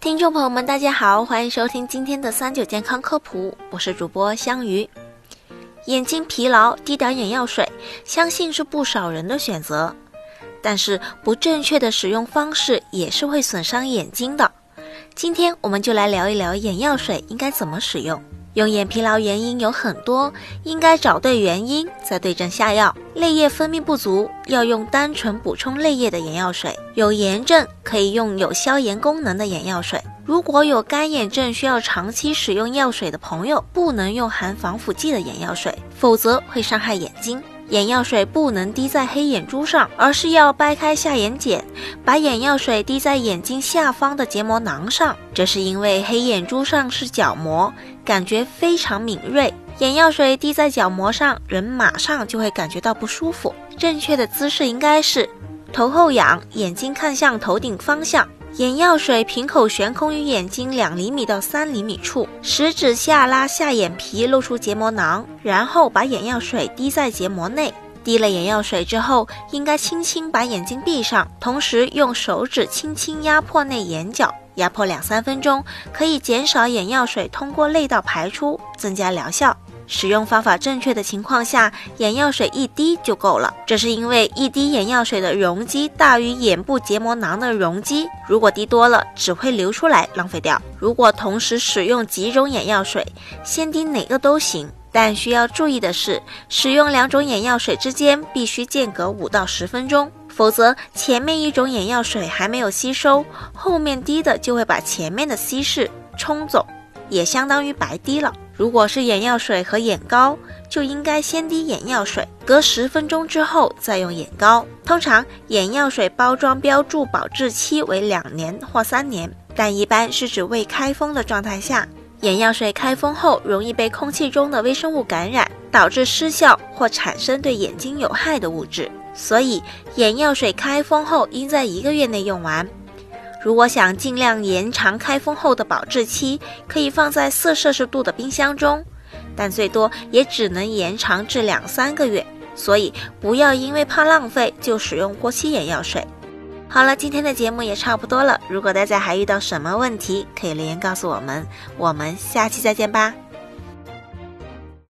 听众朋友们，大家好，欢迎收听今天的三九健康科普，我是主播香鱼。眼睛疲劳滴点眼药水，相信是不少人的选择，但是不正确的使用方式也是会损伤眼睛的。今天我们就来聊一聊眼药水应该怎么使用。用眼疲劳原因有很多，应该找对原因再对症下药。泪液分泌不足，要用单纯补充泪液的眼药水；有炎症可以用有消炎功能的眼药水。如果有干眼症需要长期使用药水的朋友，不能用含防腐剂的眼药水，否则会伤害眼睛。眼药水不能滴在黑眼珠上，而是要掰开下眼睑，把眼药水滴在眼睛下方的结膜囊上。这是因为黑眼珠上是角膜，感觉非常敏锐。眼药水滴在角膜上，人马上就会感觉到不舒服。正确的姿势应该是头后仰，眼睛看向头顶方向。眼药水瓶口悬空于眼睛两厘米到三厘米处，食指下拉下眼皮，露出结膜囊，然后把眼药水滴在结膜内。滴了眼药水之后，应该轻轻把眼睛闭上，同时用手指轻轻压迫内眼角，压迫两三分钟，可以减少眼药水通过泪道排出，增加疗效。使用方法正确的情况下，眼药水一滴就够了。这是因为一滴眼药水的容积大于眼部结膜囊的容积，如果滴多了，只会流出来浪费掉。如果同时使用几种眼药水，先滴哪个都行，但需要注意的是，使用两种眼药水之间必须间隔五到十分钟，否则前面一种眼药水还没有吸收，后面滴的就会把前面的稀释冲走，也相当于白滴了。如果是眼药水和眼膏，就应该先滴眼药水，隔十分钟之后再用眼膏。通常眼药水包装标注保质期为两年或三年，但一般是指未开封的状态下。眼药水开封后容易被空气中的微生物感染，导致失效或产生对眼睛有害的物质，所以眼药水开封后应在一个月内用完。如果想尽量延长开封后的保质期，可以放在四摄氏度的冰箱中，但最多也只能延长至两三个月。所以不要因为怕浪费就使用过期眼药水。好了，今天的节目也差不多了。如果大家还遇到什么问题，可以留言告诉我们。我们下期再见吧。